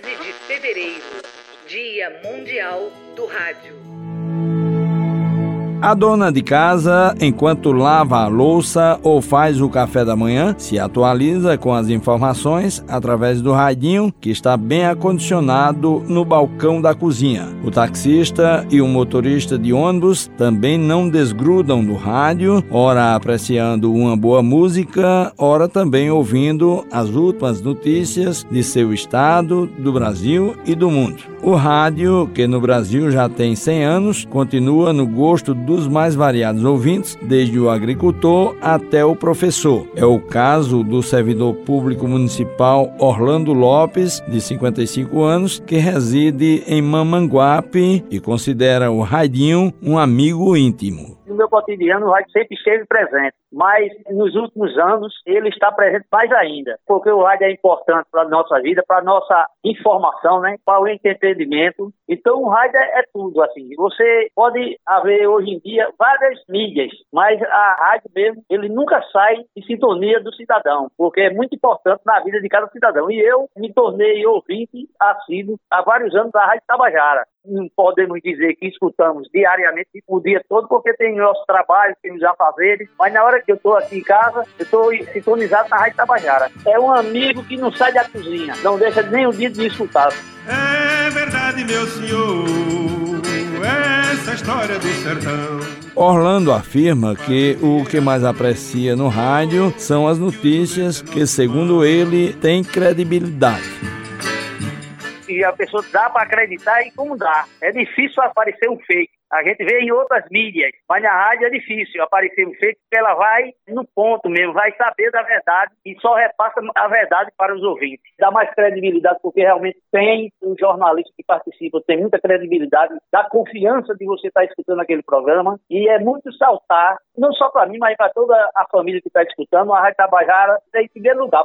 13 de fevereiro, Dia Mundial do Rádio. A dona de casa, enquanto lava a louça ou faz o café da manhã, se atualiza com as informações através do radinho que está bem acondicionado no balcão da cozinha. O taxista e o motorista de ônibus também não desgrudam do rádio, ora apreciando uma boa música, ora também ouvindo as últimas notícias de seu estado, do Brasil e do mundo. O rádio, que no Brasil já tem 100 anos, continua no gosto dos mais variados ouvintes, desde o agricultor até o professor. É o caso do servidor público municipal Orlando Lopes, de 55 anos, que reside em Mamanguape e considera o Radinho um amigo íntimo no meu cotidiano o rádio sempre esteve presente, mas nos últimos anos ele está presente mais ainda, porque o rádio é importante para a nossa vida, para a nossa informação, né, para o entretenimento. Então o rádio é, é, tudo, assim. Você pode haver hoje em dia várias mídias, mas a rádio mesmo, ele nunca sai de sintonia do cidadão, porque é muito importante na vida de cada cidadão. E eu me tornei ouvinte assíduo há vários anos da Rádio Tabajara não podemos dizer que escutamos diariamente o dia todo, porque tem nosso trabalho, tem os afazeres, mas na hora que eu estou aqui em casa, eu estou sintonizado na Rádio Tabajara. É um amigo que não sai da cozinha, não deixa nem o dia de escutar. É verdade, meu senhor, essa história do sertão. Orlando afirma que o que mais aprecia no rádio são as notícias que, segundo ele, têm credibilidade e a pessoa dá para acreditar e como dá. É difícil aparecer um fake. A gente vê em outras mídias, mas na rádio é difícil aparecer um fake porque ela vai no ponto mesmo, vai saber da verdade e só repassa a verdade para os ouvintes. Dá mais credibilidade porque realmente tem um jornalista que participa, tem muita credibilidade, dá confiança de você estar escutando aquele programa e é muito saltar, não só para mim, mas para toda a família que está escutando, a Rádio Tabajara é em primeiro lugar.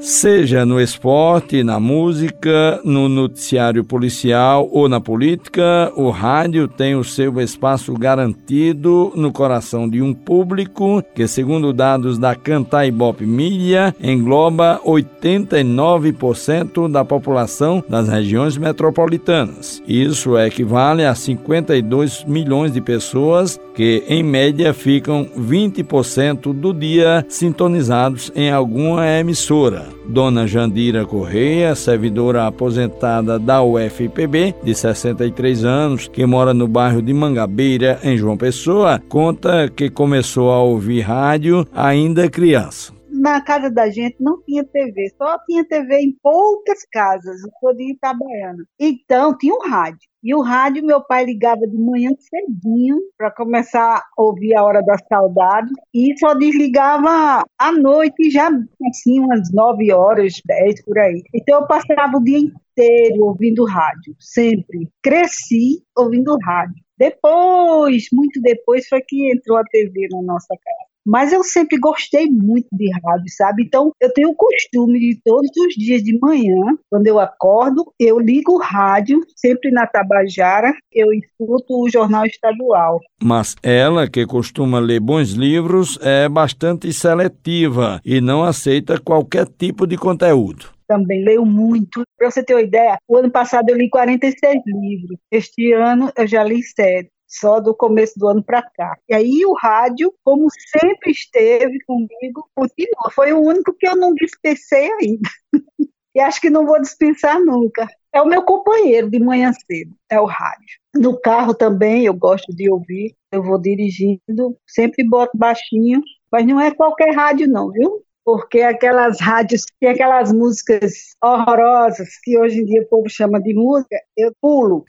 Seja no esporte, na música, no noticiário policial ou na política, o rádio tem o seu espaço garantido no coração de um público que, segundo dados da Cantaibop Mídia, engloba 89% da população das regiões metropolitanas. Isso equivale a 52 milhões de pessoas que, em média, ficam 20% do dia sintonizados em alguma emissora. Dona Jandira Correia, servidora aposentada da UFPB, de 63 anos, que mora no bairro de Mangabeira, em João Pessoa, conta que começou a ouvir rádio ainda criança na casa da gente não tinha TV, só tinha TV em poucas casas, sou de Itabaiana. Então, tinha um rádio. E o rádio, meu pai ligava de manhã cedinho para começar a ouvir a hora da saudade e só desligava à noite, já assim, umas 9 horas, 10 por aí. Então eu passava o dia inteiro ouvindo rádio, sempre. Cresci ouvindo rádio. Depois, muito depois, foi que entrou a TV na nossa casa. Mas eu sempre gostei muito de rádio, sabe? Então, eu tenho o costume de todos os dias de manhã, quando eu acordo, eu ligo o rádio, sempre na Tabajara, eu escuto o jornal estadual. Mas ela, que costuma ler bons livros, é bastante seletiva e não aceita qualquer tipo de conteúdo também leio muito. Para você ter uma ideia, o ano passado eu li 46 livros. Este ano eu já li 7 só do começo do ano para cá. E aí o rádio, como sempre esteve comigo, continua. Foi o único que eu não dispensei ainda. e acho que não vou dispensar nunca. É o meu companheiro de manhã cedo, é o rádio. No carro também eu gosto de ouvir, eu vou dirigindo, sempre boto baixinho, mas não é qualquer rádio não, viu? Porque aquelas rádios, tem aquelas músicas horrorosas que hoje em dia o povo chama de música, eu pulo.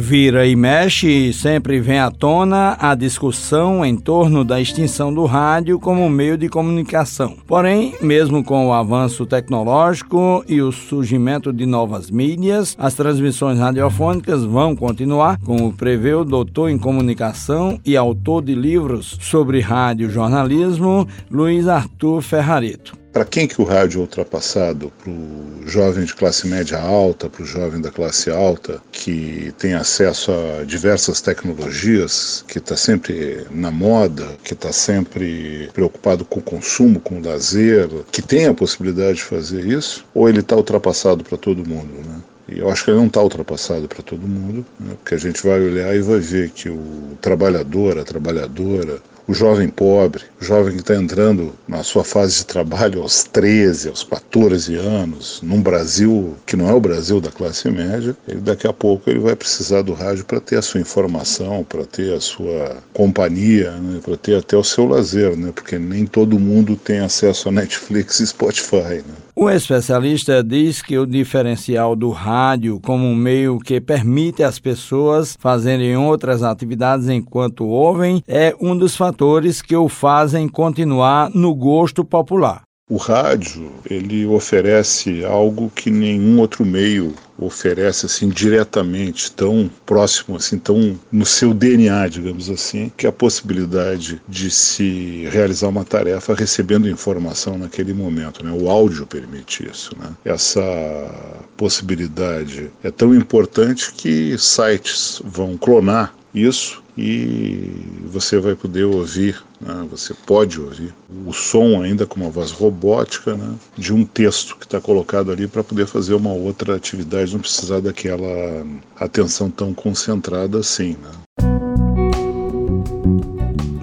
Vira e mexe sempre vem à tona a discussão em torno da extinção do rádio como meio de comunicação. Porém, mesmo com o avanço tecnológico e o surgimento de novas mídias, as transmissões radiofônicas vão continuar, como prevê o doutor em comunicação e autor de livros sobre rádio jornalismo, Luiz Arthur Ferrareto Para quem que o rádio é ultrapassado? Para o jovem de classe média alta, para o jovem da classe alta, que tem acesso a diversas tecnologias, que está sempre na moda, que está sempre preocupado com o consumo, com o lazer, que tem a possibilidade de fazer isso? Ou ele está ultrapassado para todo mundo? Né? E eu acho que ele não está ultrapassado para todo mundo, né? porque a gente vai olhar e vai ver que o trabalhador, a trabalhadora, o jovem pobre, o jovem que está entrando na sua fase de trabalho aos 13, aos 14 anos, num Brasil que não é o Brasil da classe média, ele daqui a pouco ele vai precisar do rádio para ter a sua informação, para ter a sua companhia, né, para ter até o seu lazer, né, porque nem todo mundo tem acesso a Netflix e Spotify. Né. O especialista diz que o diferencial do rádio como um meio que permite às pessoas fazerem outras atividades enquanto ouvem é um dos fatores que o fazem continuar no gosto popular. O rádio, ele oferece algo que nenhum outro meio oferece assim diretamente, tão próximo assim, tão no seu DNA, digamos assim, que é a possibilidade de se realizar uma tarefa recebendo informação naquele momento, né? O áudio permite isso, né? Essa possibilidade é tão importante que sites vão clonar isso e você vai poder ouvir, né, você pode ouvir o som ainda com uma voz robótica né, de um texto que está colocado ali para poder fazer uma outra atividade, não precisar daquela atenção tão concentrada assim. Né.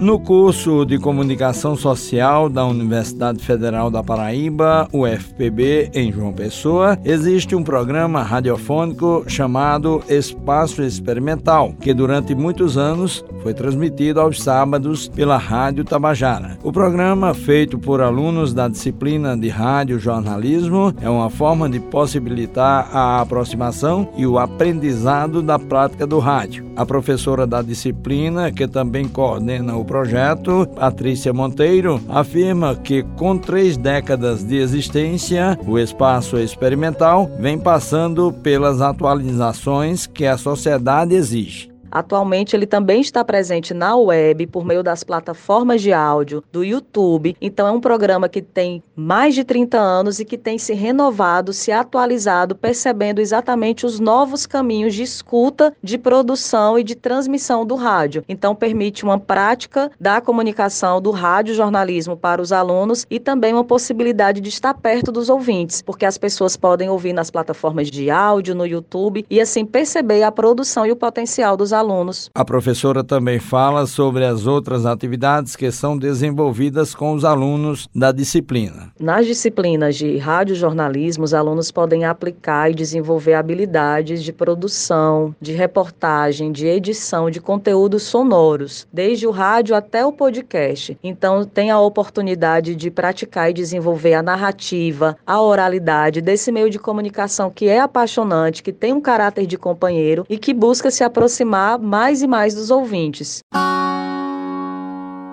No curso de Comunicação Social da Universidade Federal da Paraíba, UFPB, em João Pessoa, existe um programa radiofônico chamado Espaço Experimental, que durante muitos anos foi transmitido aos sábados pela Rádio Tabajara. O programa, feito por alunos da disciplina de rádio jornalismo, é uma forma de possibilitar a aproximação e o aprendizado da prática do rádio. A professora da disciplina, que também coordena o projeto, Patrícia Monteiro, afirma que com três décadas de existência, o espaço experimental vem passando pelas atualizações que a sociedade exige. Atualmente, ele também está presente na web por meio das plataformas de áudio do YouTube. Então, é um programa que tem mais de 30 anos e que tem se renovado, se atualizado, percebendo exatamente os novos caminhos de escuta, de produção e de transmissão do rádio. Então, permite uma prática da comunicação do rádio jornalismo para os alunos e também uma possibilidade de estar perto dos ouvintes, porque as pessoas podem ouvir nas plataformas de áudio, no YouTube e assim perceber a produção e o potencial dos alunos. A professora também fala sobre as outras atividades que são desenvolvidas com os alunos da disciplina. Nas disciplinas de radiojornalismo, os alunos podem aplicar e desenvolver habilidades de produção, de reportagem, de edição de conteúdos sonoros, desde o rádio até o podcast. Então, tem a oportunidade de praticar e desenvolver a narrativa, a oralidade desse meio de comunicação que é apaixonante, que tem um caráter de companheiro e que busca se mais e mais dos ouvintes.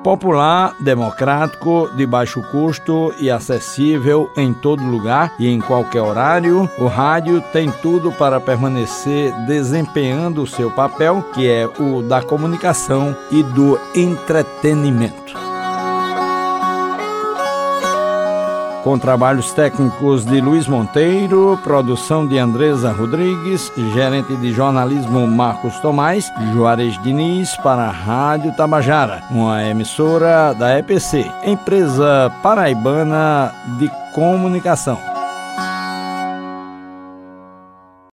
Popular, democrático, de baixo custo e acessível em todo lugar e em qualquer horário, o rádio tem tudo para permanecer desempenhando o seu papel, que é o da comunicação e do entretenimento. Com trabalhos técnicos de Luiz Monteiro, produção de Andresa Rodrigues, gerente de jornalismo Marcos Tomás, Juarez Diniz para a Rádio Tabajara, uma emissora da EPC, empresa paraibana de comunicação.